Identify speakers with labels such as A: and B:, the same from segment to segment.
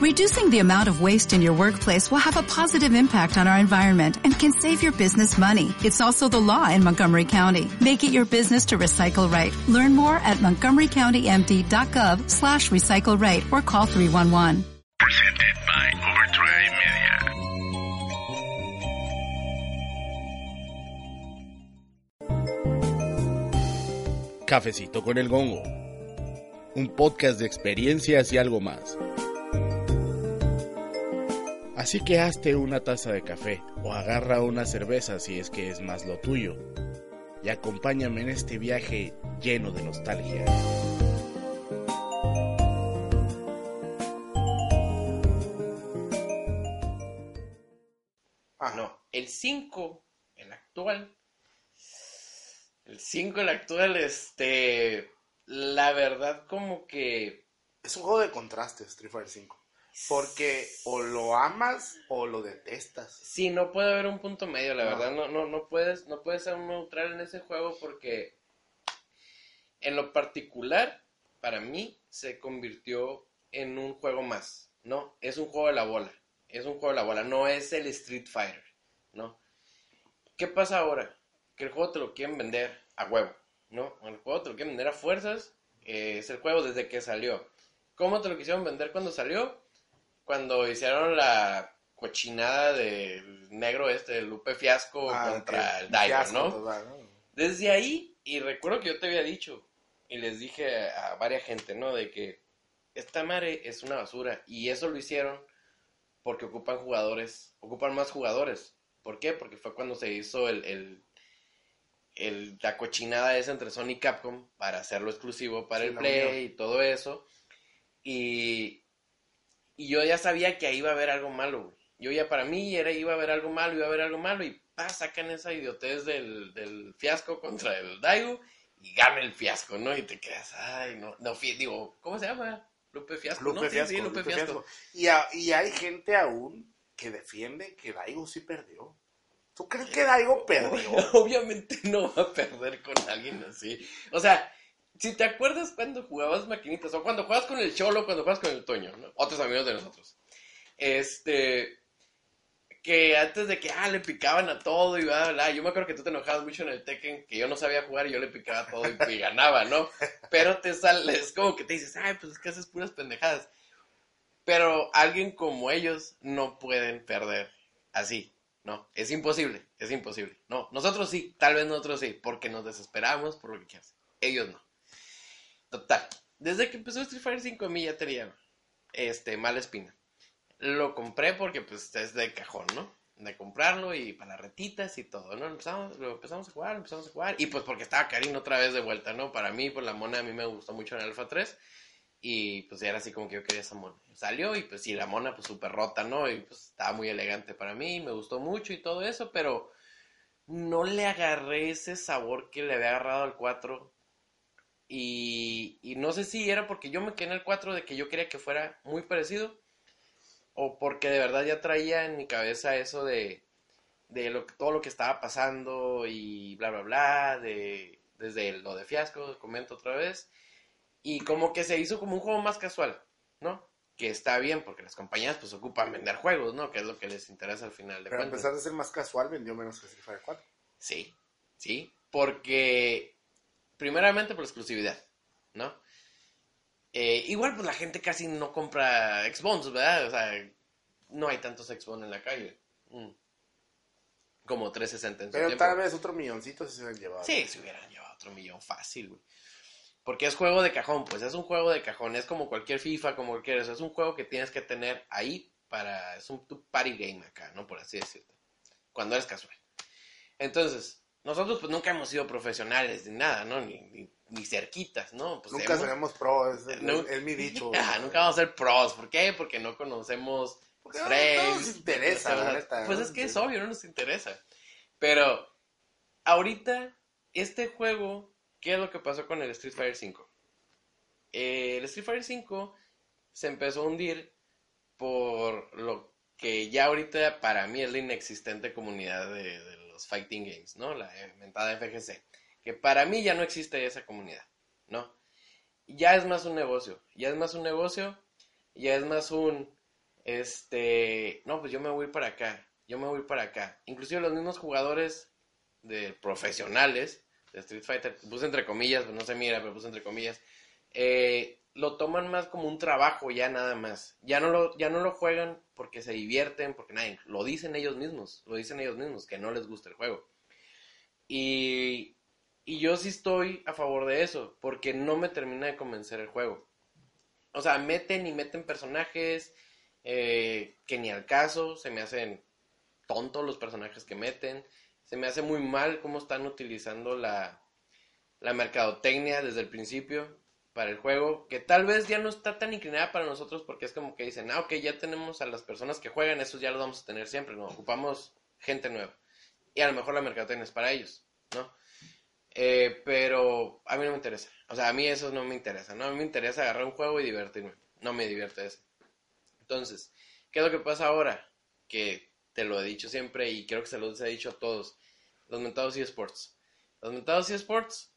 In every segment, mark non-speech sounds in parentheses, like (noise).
A: Reducing the amount of waste in your workplace will have a positive impact on our environment and can save your business money. It's also the law in Montgomery County. Make it your business to recycle right. Learn more at montgomerycountymd.gov slash recycle right or call 311.
B: Presented by Overdrive Media.
C: Cafecito con el Gongo. Un podcast de experiencias y algo más. Así que hazte una taza de café o agarra una cerveza si es que es más lo tuyo. Y acompáñame en este viaje lleno de nostalgia.
D: Ah, no, el 5, el actual. El 5, el actual, este. La verdad, como que.
E: Es un juego de contrastes, Street Fighter 5. Porque o lo amas o lo detestas.
D: Sí, no puede haber un punto medio, la
E: No.
D: verdad. No, no, no puedes, no puedes ser un neutral en ese juego porque. En lo particular, para mí, se convirtió en un juego más. ¿No? Es un juego de la bola. Es un juego de la bola. No es el Street Fighter. ¿No? ¿Qué pasa ahora? Que el juego te lo quieren vender a huevo, ¿no? El juego te lo quieren vender a fuerzas. eh, es el juego desde que salió. ¿Cómo te lo quisieron vender cuando salió? Cuando hicieron la cochinada del negro este, el Lupe Fiasco
E: Ah,
D: contra el Daigo,
E: fiasco
D: ¿no?
E: total, ¿no?
D: Desde ahí, y recuerdo que yo te había dicho, y les dije a, a varias gente, ¿no? De que esta madre es una basura. Y eso lo hicieron porque ocupan jugadores, ocupan más jugadores. ¿Por qué? Porque fue cuando se hizo el, el, el- la cochinada esa entre Sony y Capcom para hacerlo exclusivo para
E: Sí,
D: el
E: la
D: Play y todo eso. Y, y yo ya sabía que ahí iba a haber algo malo, güey. Yo ya para mí era, iba a haber algo malo, iba a haber algo malo. Y pa, sacan esa idiotez del, del fiasco contra el Daigo y gana el fiasco, ¿no? Y te quedas, ay, no, no, digo, ¿cómo se llama? Lupe Fiasco,
E: Lupe
D: ¿no? Sí,
E: Fiasco,
D: sí, Lupe,
E: Lupe
D: Fiasco.
E: Fiasco. Y, a- y hay gente aún que defiende que Daigo sí perdió. ¿Tú crees que Daigo perdió? (laughs)
D: Obviamente no va a perder con alguien así. O sea, si te acuerdas cuando jugabas maquinitas, o cuando juegas con el Cholo, cuando juegas con el Toño, ¿no? Otros amigos de nosotros. Este. Que antes de que, ah, le picaban a todo y bla, bla, bla. Yo me acuerdo que tú te enojabas mucho en el Tekken, que yo no sabía jugar y yo le picaba a todo y, ganaba, ¿no? Pero te sale, es como que te dices, ay, pues es que haces puras pendejadas. Pero alguien como ellos no pueden perder así. No, es imposible, es imposible. No, nosotros sí, tal vez nosotros sí, porque nos desesperamos por lo que quieras. Ellos no. Total, desde que empezó Street Fighter 5 a mí ya tenía este, mala espina. Lo compré porque pues es de cajón, ¿no? De comprarlo y para retitas y todo, ¿no? Empezamos, lo empezamos a jugar, empezamos a jugar. Y pues porque estaba Karin otra vez de vuelta, ¿no? Para mí, pues la mona a mí me gustó mucho en Alpha 3. Y pues era así como que yo quería esa mona. Salió y pues sí, la mona pues súper rota, ¿no? Y pues estaba muy elegante para mí, me gustó mucho y todo eso, pero no le agarré ese sabor que le había agarrado al 4. Y, y no sé si era porque yo me quedé en el 4 de que yo quería que fuera muy parecido. O porque de verdad ya traía en mi cabeza eso de, de lo, todo lo que estaba pasando y bla, bla, bla. De, desde lo de fiasco, comento otra vez. Y como que se hizo como un juego más casual, ¿no? Que está bien porque las compañías pues ocupan vender juegos, ¿no? Que es lo que les interesa al final de
E: Pero a pesar de ser más casual, vendió menos que Street Fighter 4.
D: Sí, sí, porque primeramente por exclusividad, ¿no? Eh, igual pues la gente casi no compra Xbox, ¿verdad? O sea, no hay tantos Xbox en la calle. Mm. Como 360 en su
E: Pero
D: tiempo.
E: tal vez otro milloncito se hubieran llevado.
D: Sí, se hubieran llevado otro millón fácil, güey. Porque es juego de cajón, pues es un juego de cajón, es como cualquier FIFA, como cualquier eso, es un juego que tienes que tener ahí para, es un tu party game acá, ¿no? Por así decirlo. Cuando eres casual. Entonces, nosotros pues nunca hemos sido profesionales ni nada, ¿no? Ni, ni, ni cerquitas, ¿no? Pues
E: Nunca
D: hemos-
E: seremos pro, es, mi dicho.
D: Ajá, (laughs) nunca vamos a ser pros, ¿por qué? Porque no conocemos
E: Porque no-
D: frames,
E: no nos interesa,
D: no
E: neta,
D: Pues es que es obvio, no nos interesa. Pero ahorita, este juego, ¿qué es lo que pasó con el Street Fighter 5? Eh, el Street Fighter 5 se empezó a hundir por lo que ya ahorita para mí es la inexistente comunidad de, de fighting games, ¿no? La inventada FGC. Que para mí ya no existe esa comunidad, ¿no? Ya es más un negocio, ya es más un negocio, ya es más un este, no, pues yo me voy para acá, yo me voy para acá. Inclusive los mismos jugadores de profesionales de Street Fighter, puse entre comillas, pues no se mira, pero puse entre comillas, eh, lo toman más como un trabajo ya nada más. Ya no lo, ya no lo juegan porque se divierten, porque nadie, lo dicen ellos mismos, lo dicen ellos mismos, que no les gusta el juego. Y, y yo sí estoy a favor de eso, porque no me termina de convencer el juego. O sea, meten y meten personajes eh, que ni al caso, se me hacen tontos los personajes que meten, se me hace muy mal cómo están utilizando la, la mercadotecnia desde el principio para el juego, que tal vez ya no está tan inclinada para nosotros porque es como que dicen, ah, ok, ya tenemos a las personas que juegan, esos ya los vamos a tener siempre, ¿no? Ocupamos gente nueva. Y a lo mejor la mercadotecnia es para ellos, ¿no? Eh, pero a mí no me interesa. O sea, a mí eso no me interesa, ¿no? A mí me interesa agarrar un juego y divertirme. No me divierte eso. Entonces, ¿qué es lo que pasa ahora? Que te lo he dicho siempre y creo que se los he dicho a todos. Los mentados eSports. Los mentados eSports,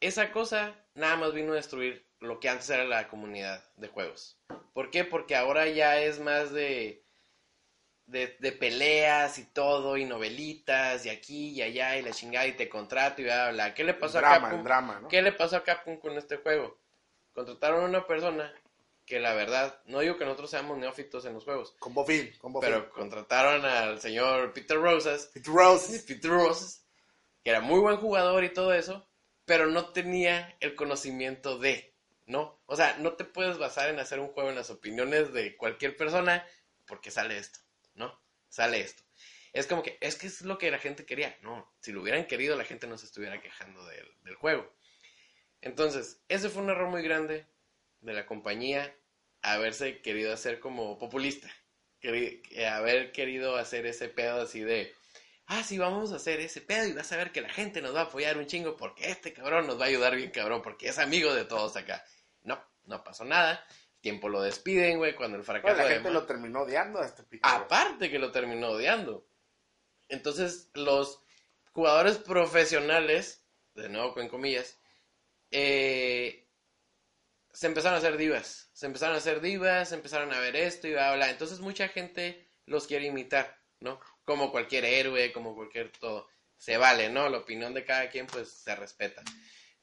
D: esa cosa nada más vino a destruir lo que antes era la comunidad de juegos. ¿Por qué? Porque ahora ya es más de, de, de peleas y todo, y novelitas, y aquí y allá, y la chingada, y te contrato y bla, bla. ¿Qué le pasó a
E: drama,
D: Capcom?
E: drama, ¿no?
D: ¿Qué le pasó a Capcom con este juego? Contrataron a una persona que la verdad, no digo que nosotros seamos neófitos en los juegos,
E: Con Bofín.
D: pero contrataron al señor Peter Rosas,
E: Pete Rose.
D: Peter Rosas, que era muy buen jugador y todo eso, pero no tenía el conocimiento de, ¿no? O sea, no te puedes basar en hacer un juego en las opiniones de cualquier persona porque sale esto, ¿no? Sale esto. Es como que, es que es lo que la gente quería. No, si lo hubieran querido, la gente no se estuviera quejando del, del juego. Entonces, ese fue un error muy grande de la compañía, haberse querido hacer como populista. Haber querido hacer ese pedo así de, ah, sí, vamos a hacer ese pedo y vas a ver que la gente nos va a apoyar un chingo porque este cabrón nos va a ayudar bien cabrón porque es amigo de todos acá. No, no pasó nada. Tiempo lo despiden, güey, cuando el fracaso
E: Bueno, la gente lo terminó odiando a este Rose.
D: Aparte que lo terminó odiando. Entonces, los jugadores profesionales, de nuevo con comillas, eh, se empezaron a hacer divas. Se empezaron a hacer divas, empezaron a ver esto y bla. bla. Entonces, mucha gente los quiere imitar, ¿no? Como cualquier héroe, como cualquier todo. Se vale, ¿no? La opinión de cada quien, pues, se respeta.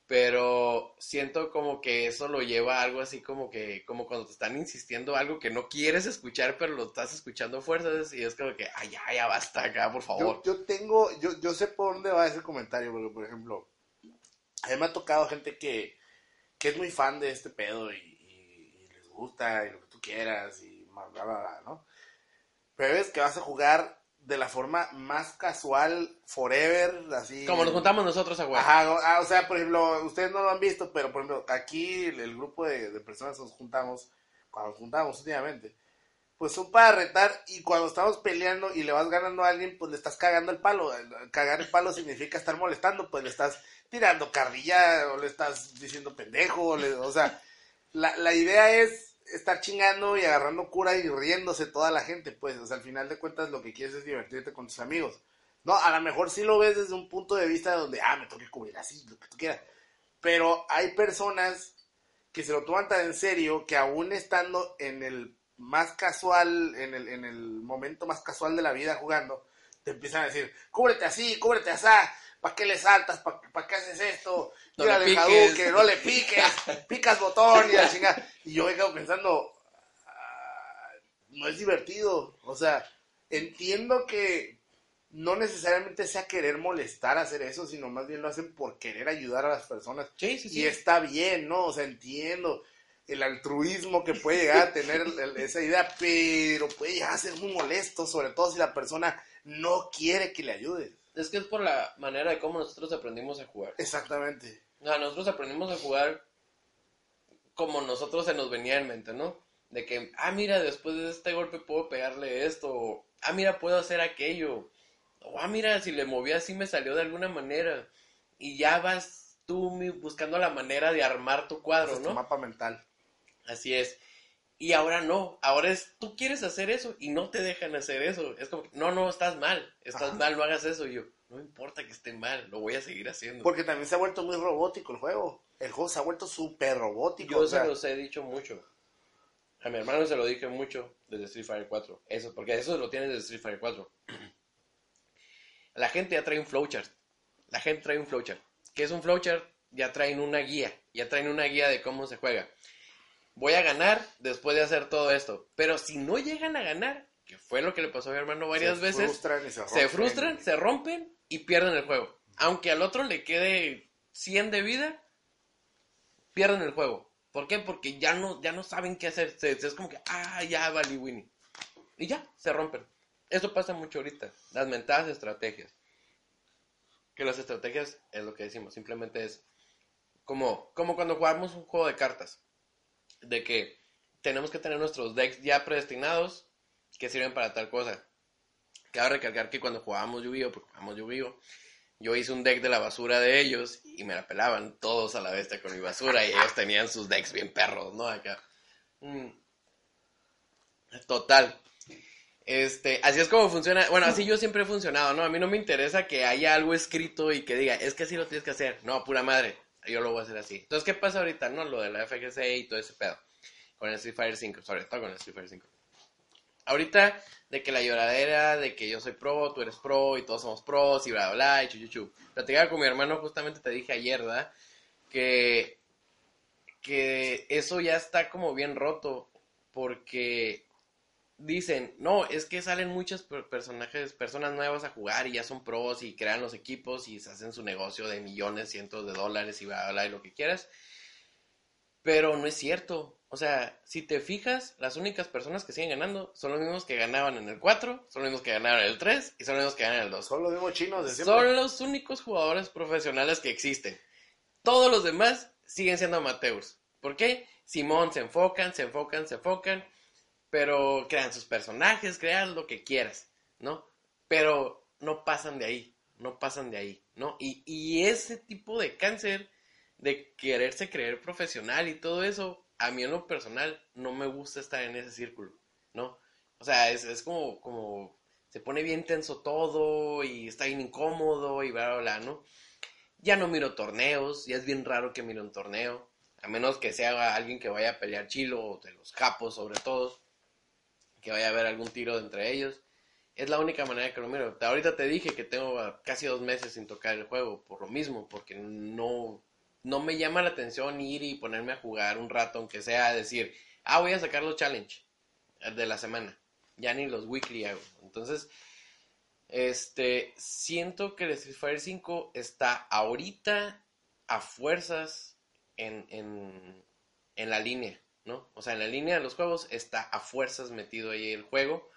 D: Pero siento como que eso lo lleva a algo así como que, como cuando te están insistiendo algo que no quieres escuchar, pero lo estás escuchando a fuerzas y es como que, ay, ya, ya basta acá, por favor.
E: Yo, yo tengo, yo, yo sé por dónde va ese comentario, porque por ejemplo, a mí me ha tocado gente que, que es muy fan de este pedo y, y- y les gusta y lo que tú quieras y bla, bla, bla, ¿no? Pero ves que vas a jugar de la forma más casual, forever, así.
D: Como nos juntamos nosotros a jugar.
E: Ajá, o- ah, o sea, por ejemplo, ustedes no lo han visto, pero por ejemplo, aquí el, el grupo de, de personas nos juntamos, cuando nos juntamos últimamente, pues son para retar y cuando estamos peleando y le vas ganando a alguien, pues le estás cagando el palo. Cagar el palo significa estar molestando, pues le estás tirando carrilla o le estás diciendo pendejo, o, le- o sea, la, la idea es estar chingando y agarrando cura y riéndose toda la gente, pues, o sea, al final de cuentas lo que quieres es divertirte con tus amigos. No, a lo mejor sí lo ves desde un punto de vista donde, ah, me tengo que cubrir así, lo que tú quieras. Pero hay personas que se lo toman tan en serio que aún estando en el más casual, en el, en el momento más casual de la vida jugando, te empiezan a decir, cúbrete así, cúbrete así, ¿para qué le saltas? ¿Para qué haces esto?
D: No
E: Tírale
D: le
E: el
D: piques.
E: Hadouken, no le piques, picas botón y la (laughs) chingada. Y yo me quedo pensando, ah, no es divertido. O sea, entiendo que no necesariamente sea querer molestar hacer eso, sino más bien lo hacen por querer ayudar a las personas.
D: Sí, sí, sí.
E: Y está bien, ¿no? O sea, entiendo el altruismo que puede llegar a tener esa idea, pero puede llegar a ser muy molesto, sobre todo si la persona no quiere que le ayudes.
D: Es que es por la manera de cómo nosotros aprendimos a jugar.
E: Exactamente.
D: O sea, nosotros aprendimos a jugar como nosotros se nos venía en mente, ¿no? De que, ah, mira, después de este golpe puedo pegarle esto. o, ah, mira, puedo hacer aquello. O, ah, mira, si le moví así me salió de alguna manera. Y ya vas tú buscando la manera de armar tu cuadro,
E: es tu
D: ¿no?
E: mapa mental.
D: Así es. Y ahora no, ahora es, tú quieres hacer eso y no te dejan hacer eso. Es como, no, no, estás mal, estás
E: Ajá.
D: mal, no hagas eso. Y yo, no importa que esté mal, lo voy a seguir haciendo.
E: Porque también se ha vuelto muy robótico el juego. El juego se ha vuelto súper robótico.
D: Yo
E: o sea,
D: se los he dicho mucho. A mi hermano se lo dije mucho desde Street Fighter 4. Eso, porque eso lo tiene desde Street Fighter 4. (clears throat) La gente ya trae un flowchart. La gente trae un flowchart. ¿Qué es un flowchart? Ya traen una guía. Ya traen una guía de cómo se juega. Voy a ganar después de hacer todo esto. Pero si no llegan a ganar, que fue lo que le pasó a mi hermano varias
E: se
D: veces,
E: Frustran y se,
D: se frustran, se rompen y pierden el juego. Aunque al otro le quede 100 de vida, pierden el juego. ¿Por qué? Porque ya no, ya no saben qué hacer. Se- es como que, ah, ya valí Winnie. Y ya, se rompen. Eso pasa mucho ahorita. Las mentadas estrategias. Que las estrategias es lo que decimos. Simplemente es como, como cuando jugamos un juego de cartas. De que tenemos que tener nuestros decks ya predestinados que sirven para tal cosa. Cabe recalcar que cuando jugábamos Yu-Gi-Oh, porque jugamos Yu-Gi-Oh, yo hice un deck de la basura de ellos y me la pelaban todos a la bestia con mi basura y ellos tenían sus decks bien perros, ¿no? Acá. Mm. Total. Este, así es como funciona. Bueno, así yo siempre he funcionado, ¿no? A mí no me interesa que haya algo escrito y que diga, es que así lo tienes que hacer. No, pura madre. Yo lo voy a hacer así. Entonces, ¿qué pasa ahorita, no? Lo de la FGC y todo ese pedo. Con el Street Fighter 5, sobre todo con el Street Fighter 5. Ahorita, de que la lloradera, de que yo soy pro, tú eres pro y todos somos pros y bla, bla, bla, y chuchuchu. Platicaba con mi hermano, justamente te dije ayer. Que, que eso ya está como bien roto porque dicen, no, es que salen muchos per- personajes, personas nuevas a jugar y ya son pros y crean los equipos y se hacen su negocio de millones, cientos de dólares y bla, bla, bla, y lo que quieras. Pero no es cierto. O sea, si te fijas, las únicas personas que siguen ganando son los mismos que ganaban en el 4, son los mismos que ganaron en el 3 y son los mismos que ganan en el 2.
E: Son los mismos chinos de siempre.
D: Son los únicos jugadores profesionales que existen. Todos los demás siguen siendo amateurs. ¿Por qué? Simón se enfocan, se enfocan, se enfocan, pero crean sus personajes, crean lo que quieras, ¿no? Pero no pasan de ahí, no pasan de ahí, ¿no? Y, y ese tipo de cáncer de quererse creer profesional y todo eso, a mí en lo personal no me gusta estar en ese círculo, ¿no? O sea, es, es como, como se pone bien tenso todo y está bien incómodo y bla, bla, bla, ¿no? Ya no miro torneos, ya es bien raro que mire un torneo, a menos que sea alguien que vaya a pelear chilo, o de los capos sobre todo, que vaya a haber algún tiro entre ellos. Es la única manera que lo miro. Ahorita te dije que tengo casi dos meses sin tocar el juego, por lo mismo, porque no, no me llama la atención ir y ponerme a jugar un rato, aunque sea decir, ah, voy a sacar los challenge de la semana. Ya ni los weekly hago. Entonces, este, siento que el Street Fighter 5 está ahorita a fuerzas en, en, en la línea, ¿no? O sea, en la línea de los juegos está a fuerzas metido ahí el juego.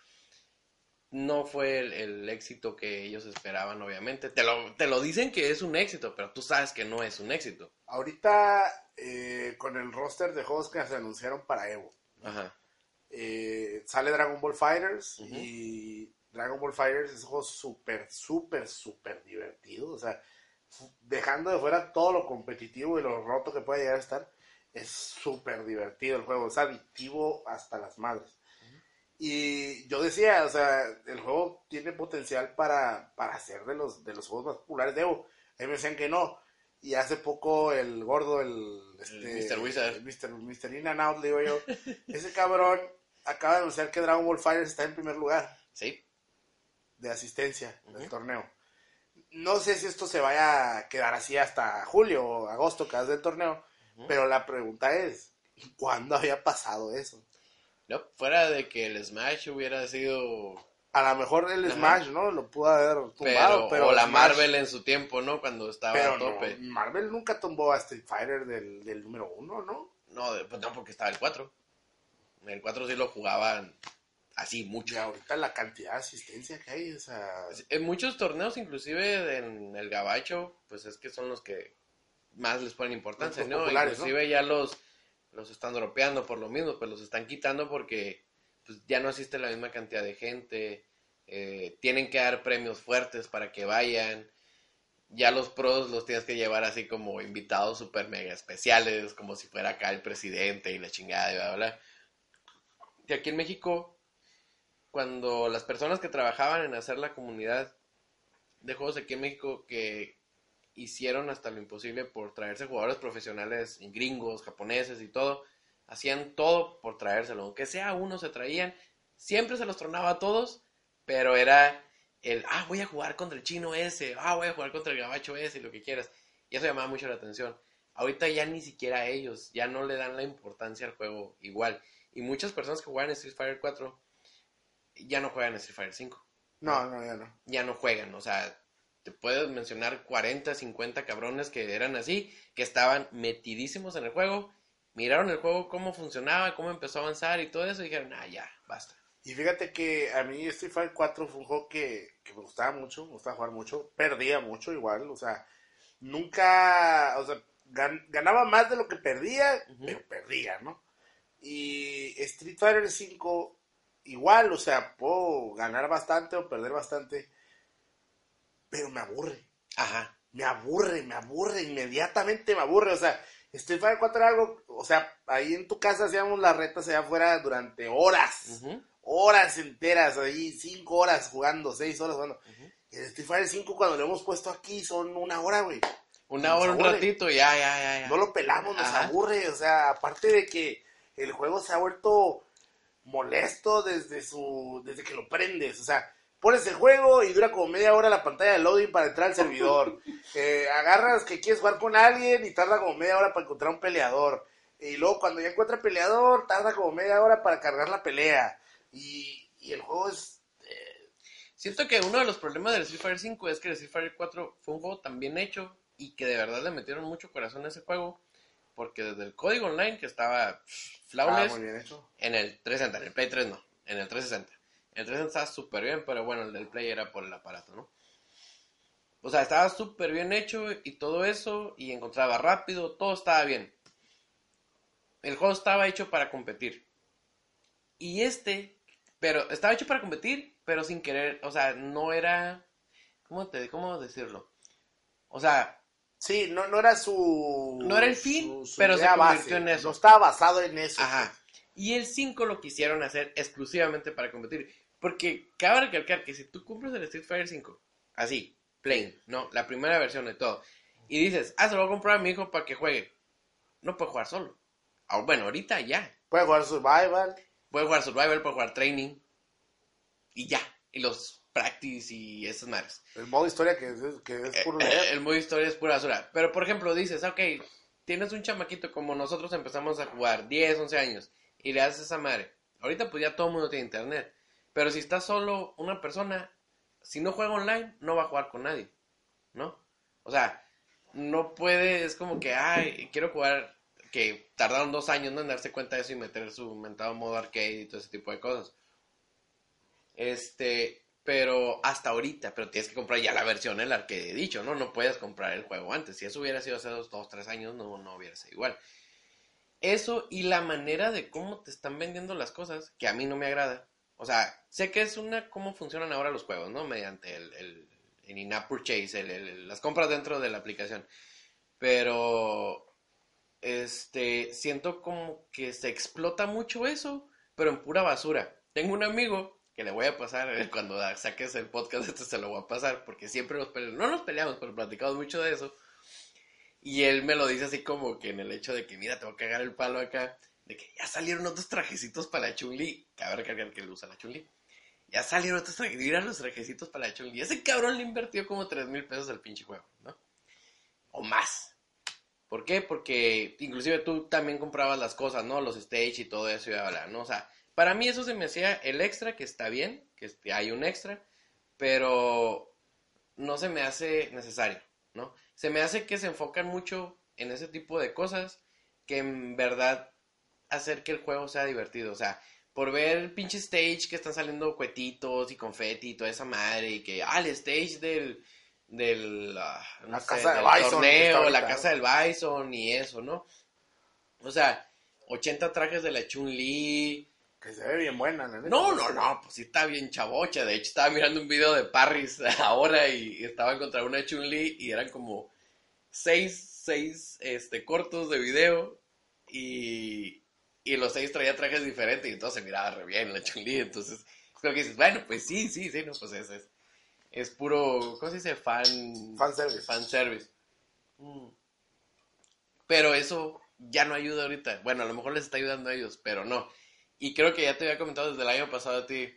D: No fue el, el éxito que ellos esperaban, obviamente. Te lo, te lo dicen que es un éxito, pero tú sabes que no es un éxito.
E: Ahorita, eh, con el roster de juegos que se anunciaron para Evo,
D: Ajá.
E: eh, sale Dragon Ball Fighters y Dragon Ball Fighters es un juego súper, súper, súper divertido. O sea, dejando de fuera todo lo competitivo y lo roto que puede llegar a estar, es súper divertido el juego. Es adictivo hasta las madres. Y yo decía, o sea, el juego tiene potencial para, para ser de los, de los juegos más populares de Evo. A mí me decían que no. Y hace poco el gordo, el, este,
D: Mr. Wizard.
E: el Mr. Mr. In and Out, le digo yo, (laughs) ese cabrón acaba de anunciar que Dragon Ball Fighters está en primer lugar
D: Sí.
E: de asistencia del torneo. No sé si esto se vaya a quedar así hasta julio o agosto, que hace el torneo, Pero la pregunta es, ¿cuándo había pasado eso?
D: No, fuera de que el Smash hubiera sido
E: A lo mejor el
D: Ajá.
E: Smash, ¿no? Lo pudo haber tumbado, pero,
D: o la
E: Smash-
D: Marvel en su tiempo, ¿no? Cuando estaba
E: pero
D: a tope.
E: no, Marvel nunca tumbó a Street Fighter del, del número uno, ¿no?
D: No, pues no, porque estaba el 4. El 4 sí lo jugaban así mucho.
E: Y ahorita la cantidad de asistencia que hay, o sea,
D: En muchos torneos, inclusive en el Gabacho, pues es que son los que más les ponen importancia, ¿no? inclusive ya los, los están dropeando por lo mismo, pues los están quitando porque pues, ya no asiste la misma cantidad de gente, eh, tienen que dar premios fuertes para que vayan, ya los pros los tienes que llevar así como invitados super mega especiales, como si fuera acá el presidente y la chingada y bla, bla, bla. Y aquí en México, cuando las personas que trabajaban en hacer la comunidad de juegos aquí en México que hicieron hasta lo imposible por traerse jugadores profesionales gringos, japoneses y todo, hacían todo por traérselo. Aunque sea uno, se traían. Siempre se los tronaba a todos, pero era el, ah, voy a jugar contra el chino ese, ah, voy a jugar contra el gabacho ese, lo que quieras. Y eso llamaba mucho la atención. Ahorita ya ni siquiera ellos, ya no le dan la importancia al juego igual. Y muchas personas que juegan Street Fighter 4 ya no juegan Street Fighter 5.
E: No, no, ya no.
D: Ya no juegan, o sea, te puedes mencionar 40, 50 cabrones que eran así, que estaban metidísimos en el juego, miraron el juego, cómo funcionaba, cómo empezó a avanzar y todo eso, y dijeron, ah, ya, basta.
E: Y fíjate que a mí Street Fighter 4 fue un juego que, que me gustaba mucho, me gustaba jugar mucho, perdía mucho igual, o sea, nunca, o sea, gan- ganaba más de lo que perdía, pero perdía, ¿no? Y Street Fighter 5 igual, o sea, puedo ganar bastante o perder bastante, pero me aburre,
D: Ajá.
E: me aburre, me aburre, inmediatamente me aburre, o sea, Fighter 4 era algo, o sea, ahí en tu casa hacíamos las retas allá afuera durante horas horas enteras ahí, cinco horas jugando, seis horas jugando. Y el Street Fighter 5 cuando lo hemos puesto aquí son una hora, güey.
D: Una
E: Nos
D: hora, un ratito, ya, ya, ya. ya.
E: No lo pelamos, nos
D: Ajá.
E: aburre. O sea, aparte de que el juego se ha vuelto molesto desde su desde que lo prendes. O sea, pones el juego y dura como media hora la pantalla de loading para entrar al servidor. (laughs) Eh, agarras que quieres jugar con alguien y tarda como media hora para encontrar un peleador. Y luego cuando ya encuentra peleador, tarda como media hora para cargar la pelea. Y, y el juego es
D: Siento que uno de los problemas del Street Fighter 5 es que el Street Fighter 4 fue un juego tan bien hecho y que de verdad le metieron mucho corazón a ese juego. Porque desde el código online, que estaba pff,
E: ah,
D: flawless, en el 360, en el Play 3 no, en el 360. El 360 estaba súper bien, pero bueno, el del Play era por el aparato, ¿no? O sea, estaba súper bien hecho y todo eso, y encontraba rápido, todo estaba bien. El juego estaba hecho para competir. Y este, pero estaba hecho para competir, pero sin querer, o sea, no era, ¿cómo te, cómo decirlo? O sea,
E: Sí, no, no era su.
D: No era el fin,
E: su- su
D: pero se convirtió en eso.
E: No estaba basado en eso.
D: Ajá. Y el 5 lo quisieron hacer exclusivamente para competir. Porque cabe recalcar que si tú compras el Street Fighter 5, así, plain, ¿no? La primera versión de todo, y dices, ah, se lo voy a comprar a mi hijo para que juegue, no puede jugar solo. Ah, Bueno, ahorita ya.
E: Puede jugar Survival.
D: Puede jugar Survival, puede jugar Training, y ya. Y los Practice y esas madres.
E: El modo historia que es, que es puro
D: Eh, el modo historia es pura basura. Pero, por ejemplo, dices, ok, tienes un chamaquito como nosotros empezamos a jugar, 10, 11 años, y le haces esa madre. Ahorita pues ya todo el mundo tiene internet. Pero si está solo una persona, si no juega online, no va a jugar con nadie, ¿no? O sea, no puede, es como que, ay, quiero jugar, que tardaron dos años en darse cuenta de eso y meter su mentado modo arcade y todo ese tipo de cosas. Este, pero hasta ahorita, pero tienes que comprar ya la versión, el arcade dicho, ¿no? No puedes comprar el juego antes. Si eso hubiera sido hace dos, dos tres años, no, no hubiera sido igual. Eso y la manera de cómo te están vendiendo las cosas, que a mí no me agrada. O sea, sé que es una cómo funcionan ahora los juegos, ¿no? Mediante el, el, in-app purchase, las compras dentro de la aplicación. Pero, este, siento como que se explota mucho eso, pero en pura basura. Tengo un amigo que le voy a pasar, eh, cuando saques el podcast este se lo voy a pasar, porque siempre nos peleamos, no nos peleamos, pero platicamos mucho de eso. Y él me lo dice así como que en el hecho de que, mira, te voy a cagar el palo acá, de que ya salieron otros trajecitos para la Chun-Li. Cabe recalcar que él usa la Chun-Li. Ya salieron otros trajecitos, mira los trajecitos para la Chun-Li. Ese cabrón le invirtió como 3 mil pesos al pinche juego, ¿no? O más. ¿Por qué? Porque inclusive tú también comprabas las cosas, ¿no? Los stage y todo eso y bla, ¿no? O sea, para mí eso se me hacía el extra, que está bien, que hay un extra, pero no se me hace necesario, ¿no? Se me hace que se enfocan mucho en ese tipo de cosas que en verdad hacer que el juego sea divertido, o sea, por ver pinche stage que están saliendo cuetitos y confeti y toda esa madre y que, ah, el stage del, del, ah, no
E: La
D: sé,
E: casa del Bison,
D: torneo, la casa del Bison y eso, ¿no? O sea, 80 trajes de la Chun-Li,
E: Que se ve bien buena, la neta.
D: no, no, no, pues sí está bien chavocha. De hecho, estaba mirando un video de Parris (laughs) ahora y estaba contra una Chun-Li y eran como seis, seis este, cortos de video y, y los seis traía trajes diferentes y entonces se miraba re bien la Chun-Li. Entonces, creo que dices, bueno, pues sí, sí, sí, no, pues es, es, es puro, ¿cómo se dice? Fan...
E: Fanservice.
D: Fanservice. Mm. Pero eso ya no ayuda ahorita. Bueno, a lo mejor les está ayudando a ellos, pero no. Y creo que ya te había comentado desde el año pasado a ti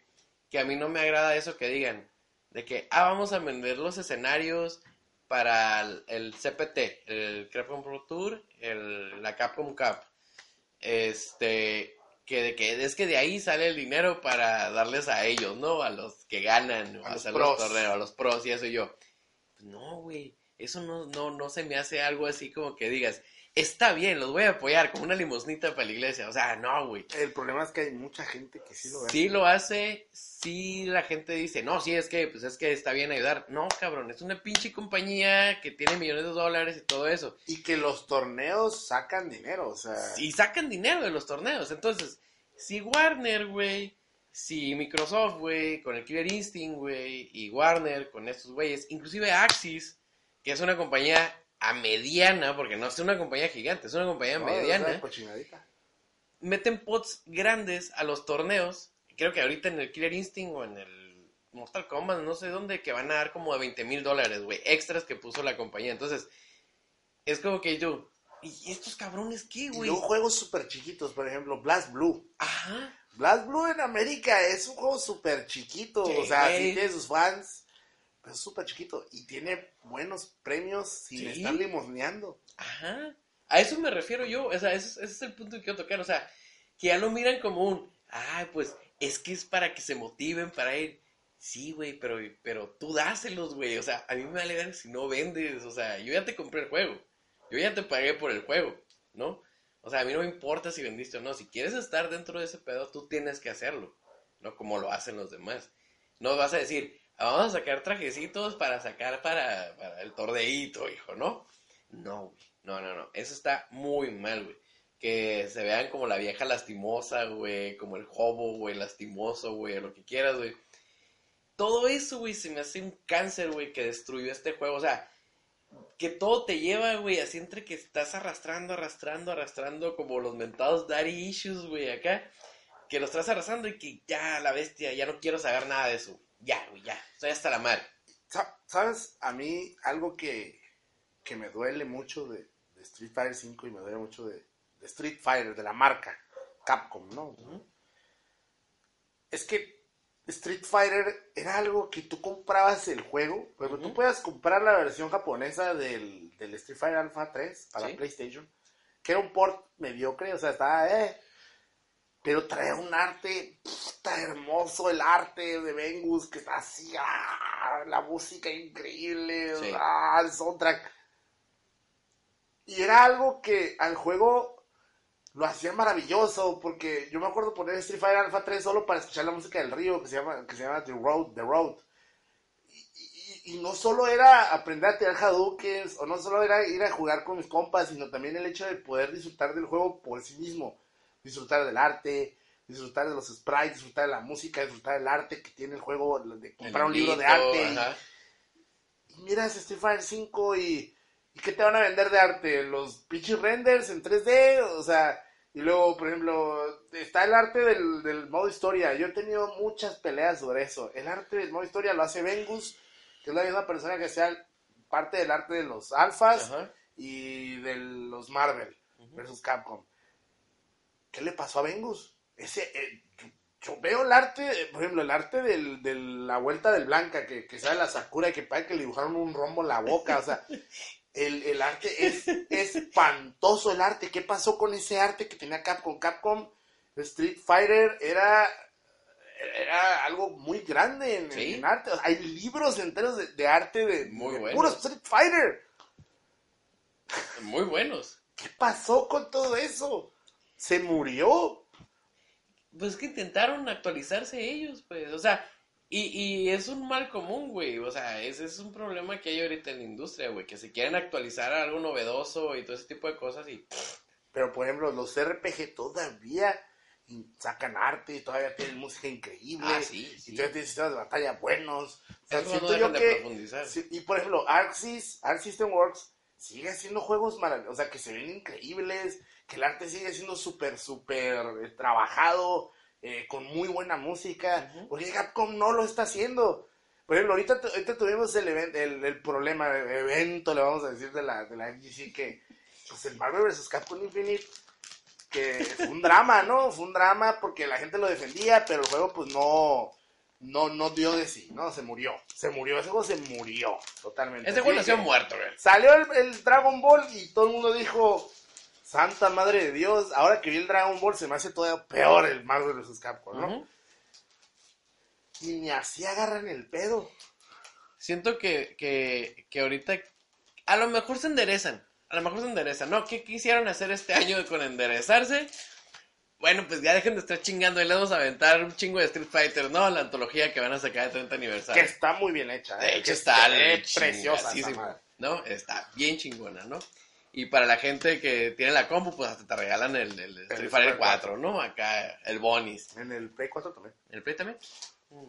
D: que a mí no me agrada eso que digan de que, ah, vamos a vender los escenarios para el, el CPT, el Capcom Pro Tour, el, la Capcom Cup. Este, que de que es que de ahí sale el dinero para darles a ellos, ¿no? A los que ganan,
E: A
D: a
E: los pros.
D: los torneos, a los pros y eso y yo. No, güey, eso no, no, no se me hace algo así como que digas, está bien, los voy a apoyar como una limosnita para la iglesia. O sea, no, güey.
E: El problema es que hay mucha gente que sí lo ve.
D: Sí lo hace, sí la gente dice, no, sí es que, pues es que está bien ayudar. No, cabrón, es una pinche compañía que tiene millones de dólares y todo eso.
E: Y que los torneos sacan dinero, o sea.
D: Y sacan dinero de los torneos. Entonces, si Warner, güey, si Microsoft, güey, con el Killer Instinct, güey, y Warner con estos güeyes, inclusive Axis, que es una compañía a mediana, porque no es una compañía gigante, es una compañía
E: no,
D: mediana, meten pots grandes a los torneos. Creo que ahorita en el Killer Instinct o en el Mortal Kombat, no sé dónde, que van a dar como a 20 mil dólares, güey, extras que puso la compañía. Entonces, es como que yo, ¿y estos cabrones qué, güey?
E: luego juegos súper chiquitos, por ejemplo, Blast Blue.
D: Ajá.
E: Blast Blue en América es un juego súper chiquito, o sea, sí tiene sus fans, es súper chiquito y tiene buenos premios sin
D: Sí.
E: estar limosneando.
D: Ajá. A eso me refiero yo. O sea, ese, es- ese es el punto que quiero tocar. O sea, que ya lo miran como un, ay, pues es que es para que se motiven para ir. Sí, güey, pero, pero tú dáselos, güey. O sea, a mí me vale ver si no vendes. O sea, yo ya te compré el juego. Yo ya te pagué por el juego, ¿no? O sea, a mí no me importa si vendiste o no. Si quieres estar dentro de ese pedo, tú tienes que hacerlo, ¿no? Como lo hacen los demás. No vas a decir, "Ah, vamos a sacar trajecitos para sacar para, para el torneito, hijo, ¿no? No, güey. No, no, no. Eso está muy mal, güey. Que se vean como la vieja lastimosa, güey. Como el hobo, güey, lastimoso, güey. Lo que quieras, güey. Todo eso, güey, se me hace un cáncer, güey, que destruyó este juego. O sea, que todo te lleva, güey, así entre que estás arrastrando, arrastrando, arrastrando, como los mentados daddy issues, güey, acá. Que los estás arrastrando y que ya, la bestia, ya no quiero saber nada de eso. Ya, güey, ya. Estoy hasta la madre.
E: Sa- ¿Sabes? A mí algo que, que me duele mucho de, de Street Fighter 5 y me duele mucho de, de Street Fighter, de la marca Capcom, ¿no? Es que Street Fighter era algo que tú comprabas el juego, pero tú puedes comprar la versión japonesa del, del Street Fighter Alpha 3 para
D: Sí.
E: PlayStation, que era un port mediocre, o sea, estaba, eh, pero trae un arte puta, hermoso, el arte de Vengus, que está así, ah, la música increíble,
D: Sí.
E: ah, el soundtrack. Y era algo que al juego lo hacía maravilloso, porque yo me acuerdo poner Street Fighter Alpha 3 solo para escuchar la música del río, que se llama, que se llama The Road, The Road. Y, y- y no solo era aprender a tirar Hadoukens, o no solo era ir a jugar con mis compas, sino también el hecho de poder disfrutar del juego por sí mismo. Disfrutar del arte, disfrutar de los sprites, disfrutar de la música, disfrutar del arte que tiene el juego, de comprar
D: El
E: un libro de arte. y- y miras Street Fighter 5 y, y ¿qué te van a vender de arte? Los pinches renders en 3D, o sea, y luego, por ejemplo, está el arte del, del modo historia. Yo he tenido muchas peleas sobre eso. El arte del modo historia lo hace Vengus, que es la misma persona que sea parte del arte de los alfas
D: Ajá.
E: y de los Marvel versus Capcom. ¿Qué le pasó a Vengus? Ese, eh, yo, yo veo el arte, eh, por ejemplo, el arte de la vuelta del Blanca, que, que sale la Sakura y que parece que le dibujaron un rombo en la boca, o sea, el, el arte es espantoso el arte. ¿Qué pasó con ese arte que tenía Capcom? Capcom Street Fighter era, era algo muy grande en,
D: Sí.
E: en arte. O sea, hay libros enteros de, de arte de,
D: Muy
E: de puro Street Fighter.
D: Muy buenos.
E: ¿Qué pasó con todo eso? ¿Se murió?
D: Pues que intentaron actualizarse ellos, pues. O sea, y, y es un mal común, güey. O sea, ese es un problema que hay ahorita en la industria, güey. Que se quieren actualizar a algo novedoso y todo ese tipo de cosas y...
E: Pero, por ejemplo, los RPG todavía sacan arte, todavía tienen música increíble.
D: Ah, sí, sí.
E: Y todavía tienen sistemas de batalla buenos. O sea,
D: no
E: siento
D: dejan
E: yo que...
D: profundizar.
E: sí, y, por ejemplo, Arc, Sys- Arc System Works sigue haciendo juegos maravillosos. O sea, que se ven increíbles, que el arte sigue siendo súper, súper eh, trabajado, eh, con muy buena música. Porque Capcom no lo está haciendo. Por ejemplo, ahorita, tu- ahorita tuvimos el, event- el, el problema, el evento, le vamos a decir, de la, de la FGC que, pues el Marvel vs. Capcom Infinite, que fue un drama, ¿no? Fue un drama porque la gente lo defendía, pero el juego pues no, no, no dio de sí, ¿no? Se murió, se murió, ese juego se murió totalmente.
D: Ese juego nació muerto, güey.
E: Salió el, el Dragon Ball y todo el mundo dijo, Santa Madre de Dios, ahora que vi el Dragon Ball se me hace todavía peor el Marvel vs. Capcom, ¿no? Y ni así agarran el pedo.
D: Siento que, que, que ahorita a lo mejor se enderezan. A lo mejor se enderezan. ¿No? ¿Qué quisieron hacer este año con enderezarse? Bueno, pues ya dejen de estar chingando y le vamos a aventar un chingo de Street Fighter, ¿no? La antología que van a sacar de 30
E: Que
D: aniversario.
E: está muy bien hecha.
D: De
E: ¿eh?
D: hecho,
E: Que
D: está chingasísimo,
E: preciosa esa madre.
D: ¿no? Está bien chingona, ¿no? Y para la gente que tiene la compu, pues hasta te regalan el, el Street
E: Street
D: Fighter
E: Fighter
D: 4, ¿no? Acá el Bonis.
E: En el Play 4 también.
D: ¿El Play también? Mm.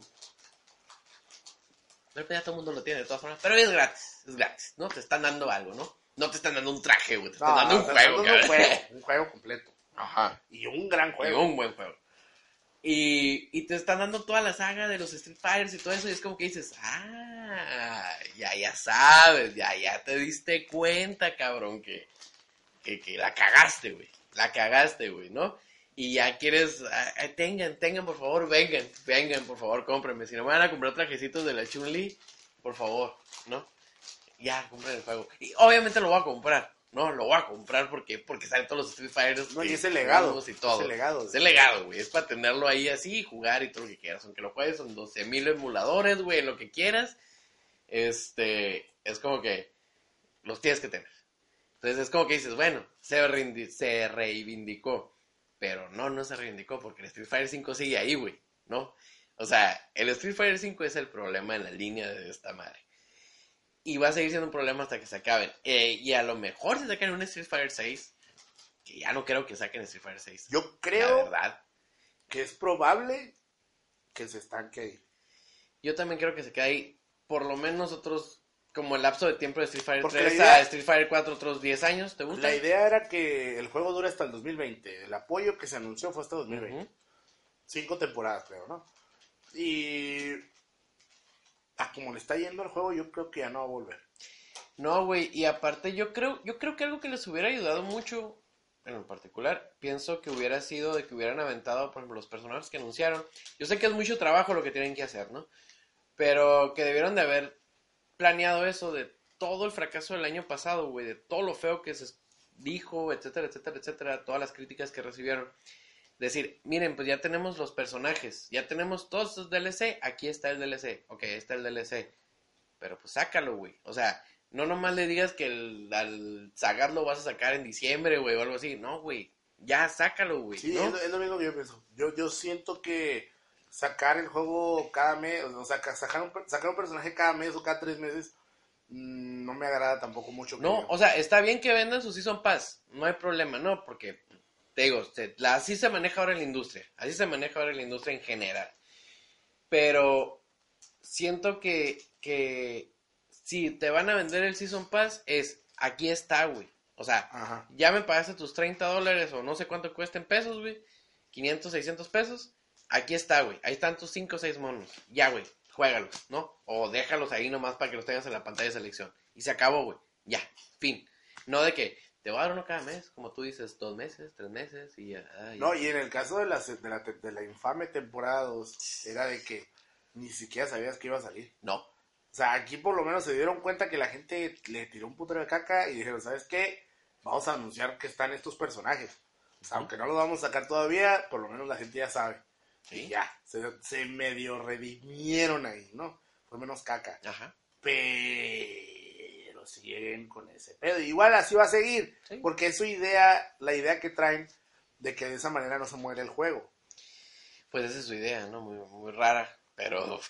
D: El Play ya todo el mundo lo tiene de todas formas. Pero es gratis, es gratis, ¿no? Te están dando algo, ¿no? No te están dando un traje, güey. Te están
E: No,
D: dando un juego,
E: dando un juego, (laughs) un juego completo.
D: Ajá.
E: Y un gran
D: Y
E: juego.
D: un buen juego. Y, y te están dando toda la saga de los Street Fighters y todo eso. Y es como que dices, ah, ya, ya sabes, ya, ya te diste cuenta, cabrón, que, que, que la cagaste, güey. La cagaste, güey, ¿no? Y ya quieres, ah, ah, tengan, tengan, por favor, vengan, vengan, por favor, cómprenme. Si no me van a comprar trajecitos de la Chun-Li, por favor, ¿no? Ya, compren el juego. Y obviamente lo voy a comprar, ¿no? Lo voy a comprar porque, porque salen todos los Street Fighters.
E: No, y ese legado,
D: Y todo.
E: ese legado.
D: Es el legado, güey. Es para tenerlo ahí así y jugar y todo lo que quieras. Aunque lo juegues son 12 mil emuladores, güey, lo que quieras. Este, es como que los tienes que tener. Entonces es como que dices, bueno, se, se reivindicó. Pero no, no se reivindicó porque el Street Fighter 5 sigue ahí, güey, ¿no? O sea, el Street Fighter 5 es el problema en la línea de esta madre. Y va a seguir siendo un problema hasta que se acaben. Eh, y a lo mejor se sacan un Street Fighter 6, que ya no creo que saquen Street Fighter 6.
E: Yo
D: La
E: creo
D: verdad.
E: que es probable que se estanque ahí.
D: Yo también creo que se queda ahí por lo menos otros, como el lapso de tiempo de Street Fighter
E: Porque
D: 3
E: la idea-
D: a Street Fighter 4 otros 10 años, ¿te gusta?
E: La idea era que el juego dure hasta el 2020. El apoyo que se anunció fue hasta 2020.
D: Ujú.
E: Cinco temporadas, creo, ¿no? Y a como le está yendo el juego, yo creo que ya no va a volver.
D: No, güey, y aparte yo creo, yo creo que algo que les hubiera ayudado mucho, en particular, pienso que hubiera sido de que hubieran aventado, por ejemplo, los personajes que anunciaron. Yo sé que es mucho trabajo lo que tienen que hacer, ¿no? Pero que debieron de haber planeado eso de todo el fracaso del año pasado, güey, de todo lo feo que se dijo, etcétera, etcétera, etcétera, todas las críticas que recibieron. Decir, miren, pues ya tenemos los personajes, ya tenemos todos los DLC, aquí está el DLC, ok, está el DLC. Pero pues sácalo, güey. O sea, no nomás le digas que el, al Sagat lo vas a sacar en diciembre, güey, o algo así. No, güey. Ya sácalo, güey.
E: Sí,
D: ¿no?
E: es, lo- es lo mismo que yo pienso. Yo, yo siento que sacar el juego cada mes, o sea, ca- sacar un, sacar un personaje cada mes o cada tres meses, mm, no me agrada tampoco mucho.
D: No, o sea, está bien que vendan su Season Pass. No hay problema, ¿no? Porque, te digo, se- la- así se maneja ahora en la industria. Así se maneja ahora en la industria en general. Pero siento que, que si te van a vender el Season Pass, es aquí está, güey. O sea,
E: Ajá.
D: ya me pagaste tus 30 dólares o no sé cuánto cuesta en pesos, güey. 500, 600 pesos. Aquí está, güey. Ahí están tus 5 o 6 monos. Ya, güey. Juégalos, ¿no? O déjalos ahí nomás para que los tengas en la pantalla de selección. Y se acabó, güey. Ya. Fin. No de que te voy a dar uno cada mes, como tú dices, dos meses, tres meses y ya.
E: No, y en el caso de la, de la, te- de la infame temporada 2, era de que ni siquiera sabías que iba a salir.
D: No.
E: O sea, aquí por lo menos se dieron cuenta que la gente le tiró un putero de caca y dijeron, ¿sabes qué? Vamos a anunciar que están estos personajes. O sea, aunque no los vamos a sacar todavía, por lo menos la gente ya sabe.
D: Sí.
E: Y ya, se, se medio redimieron ahí, ¿no? Fue menos caca.
D: Ajá.
E: Pero siguen con ese pedo. Igual así va a seguir,
D: Sí.
E: porque es su idea, la idea que traen de que de esa manera no se muere el juego.
D: Pues esa es su idea, ¿no? Muy, muy rara. Pero,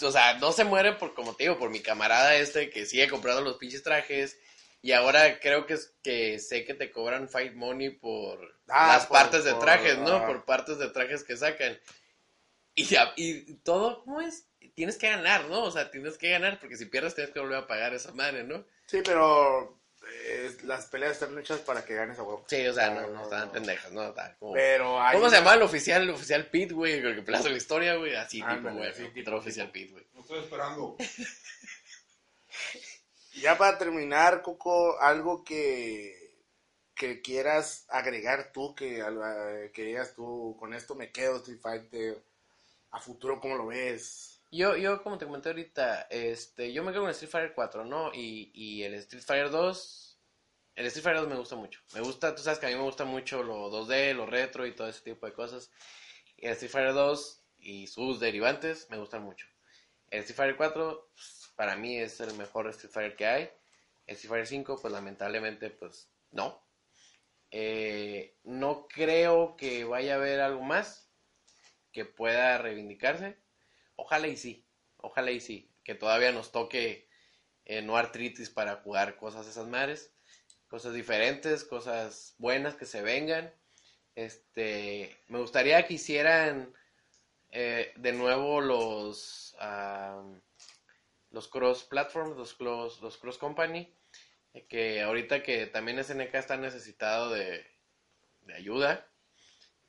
D: o sea, no se muere por, como te digo, por mi camarada este que sigue comprando los pinches trajes. Y ahora creo que es que sé que te cobran fight money por
E: Ah,
D: las
E: por-
D: partes de
E: por-
D: trajes, ¿no?
E: ah.
D: Por partes de trajes que sacan. Y, ya- y todo, ¿cómo es? Tienes que ganar, ¿no? O sea, tienes que ganar porque si pierdes tienes que volver a pagar esa madre, ¿no?
E: Sí, pero eh, las peleas están hechas para que ganes a huevo.
D: Sí, o sea,
E: Ah,
D: no, no
E: no,
D: estaban
E: no.
D: pendejas, ¿no? Está como-
E: Pero hay
D: ¿Cómo se llamaba el oficial, el oficial Pete, güey? El que plaza la historia, güey. Así, tipo,
E: Ándale,
D: güey.
E: sí, tipo,
D: Otro oficial Pete, güey.
F: No estoy esperando. (laughs)
E: Ya para terminar, Coco, algo que que quieras agregar tú, que, que digas tú, con esto me quedo Street Fighter, a futuro, ¿cómo lo ves?
D: Yo, yo como te comenté ahorita, este, yo me quedo con Street Fighter 4, ¿no? Y, y el Street Fighter 2, el Street Fighter 2 me gusta mucho. Me gusta, tú sabes que a mí me gusta mucho lo 2D, lo retro y todo ese tipo de cosas. El Street Fighter 2 y sus derivantes me gustan mucho. El Street Fighter 4, pues, para mí es el mejor Street Fighter que hay. Street Fighter 5, pues lamentablemente, pues no. Eh, no creo que vaya a haber algo más que pueda reivindicarse. Ojalá y sí, ojalá y sí, que todavía nos toque eh, no artritis para jugar cosas esas madres, cosas diferentes, cosas buenas que se vengan. Este, me gustaría que hicieran eh, de nuevo los los cross platforms, los cross, los cross company, eh, que ahorita que también SNK está necesitado de, de ayuda,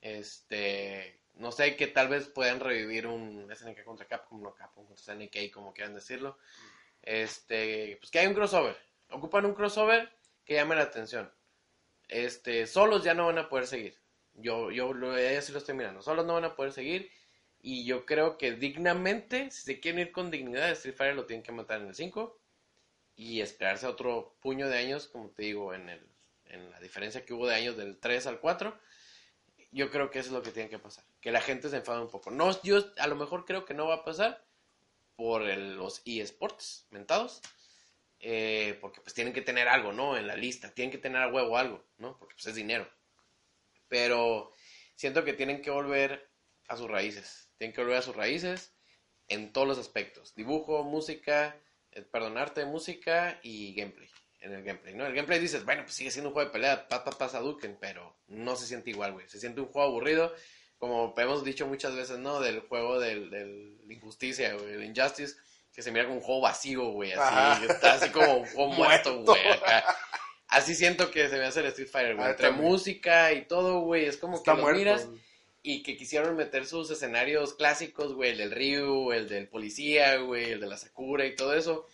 D: este, no sé, que tal vez puedan revivir un SNK contra Capcom, no Capcom contra SNK, como quieran decirlo. Este, pues que hay un crossover. Ocupan un crossover que llame la atención. Este, solos ya no van a poder seguir. Yo, yo lo, estoy mirando. Solos no van a poder seguir. Y yo creo que dignamente, si se quieren ir con dignidad, Street Fighter lo tienen que matar en el 5. Y esperarse otro puño de años, como te digo, en, el, en la diferencia que hubo de años del 3 al 4 yo creo que eso es lo que tiene que pasar. Que la gente se enfade un poco. No, yo a lo mejor creo que no va a pasar por el- los eSports mentados. eh, porque pues tienen que tener algo, ¿no? En la lista. Tienen que tener a huevo algo, ¿no? Porque pues es dinero. Pero siento que tienen que volver a sus raíces. Tienen que volver a sus raíces en todos los aspectos. Dibujo, música, eh, perdón, arte, música y gameplay. En el gameplay, ¿no? El gameplay dices, bueno, pues sigue siendo un juego de pelea, pa, pa, pasa Duken, pero no se siente igual, güey. Se siente un juego aburrido, como hemos dicho muchas veces, ¿no? Del juego del, del Injusticia, güey, el Injustice, que se mira como un juego vacío, güey, así,
E: Ajá.
D: está así como un juego (laughs) muerto, güey, acá. Así siento que se me hace el Street Fighter, güey.
E: Ah,
D: Entre música y todo, güey, es como
E: Está
D: que lo
E: muerto.
D: miras y que quisieron meter sus escenarios clásicos, güey, el del Ryu, el del policía, güey, el de la Sakura y todo eso.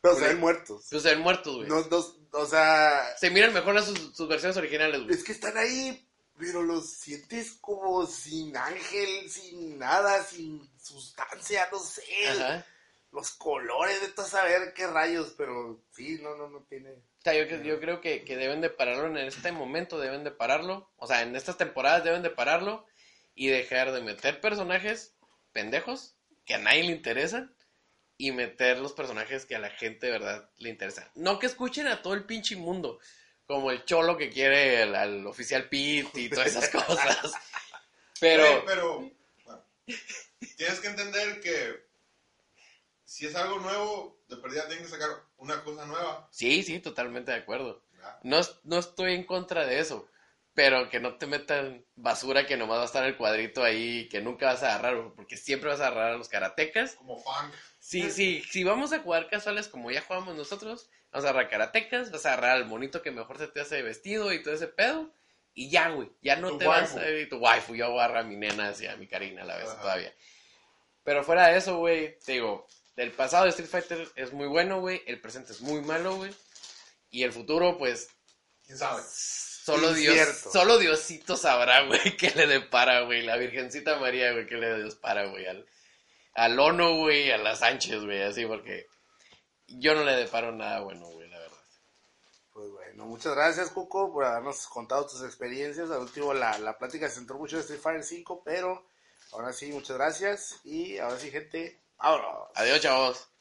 E: Pero se ven muertos.
D: Pues se ven muertos, güey.
E: No, no, o sea,
D: Se miran mejor a sus, sus versiones originales, güey.
E: es que están ahí, pero los sientes como sin ángel, sin nada, sin sustancia, no sé.
D: Ajá.
E: Los colores, de todo saber qué rayos, pero sí, no, no, no tiene.
D: O sea, yo, yo creo que, que deben de pararlo en este momento, deben de pararlo. O sea, en estas temporadas deben de pararlo y dejar de meter personajes pendejos que a nadie le interesan y meter los personajes que a la gente de verdad le interesan. No que escuchen a todo el pinche mundo, como el cholo que quiere el- al oficial Pete y todas esas (laughs) cosas. (laughs) Pero,
F: Güey, pero bueno, tienes que entender que si es algo nuevo, de perdida tienen que sacar una cosa nueva.
D: sí, sí, totalmente de acuerdo.
F: ¿verdad?
D: No, no estoy en contra de eso, pero que no te metan basura que nomás va a estar el cuadrito ahí, que nunca vas a agarrar, porque siempre vas a agarrar a los karatecas.
F: Como funk.
D: Sí, sí, si vamos a jugar casuales como ya jugamos nosotros, vamos a agarrar karatecas, vas a agarrar al monito que mejor se te hace vestido y todo ese pedo, y ya, güey, ya no te vas a ir tu waifu, yo voy a a mi nena hacia mi Karina a la vez
F: Ajá.
D: todavía. Pero fuera de eso, güey, te digo, el pasado de Street Fighter es muy bueno, güey, el presente es muy malo, güey, y el futuro, pues,
F: ¿Quién sabe?
D: Solo Dios, solo Diosito sabrá, güey, (laughs) qué le depara, güey. La Virgencita María, güey, qué le depara, güey. Al, al Ono, güey, a la Sánchez, güey, así, porque yo no le deparo nada bueno, güey, la verdad.
E: Pues bueno, muchas gracias, Cuco, por habernos contado tus experiencias. Al último, la, la plática se centró mucho en Street Fighter 5, pero ahora sí, muchas gracias. Y ahora sí, gente, vámonos.
D: Adiós, chavos.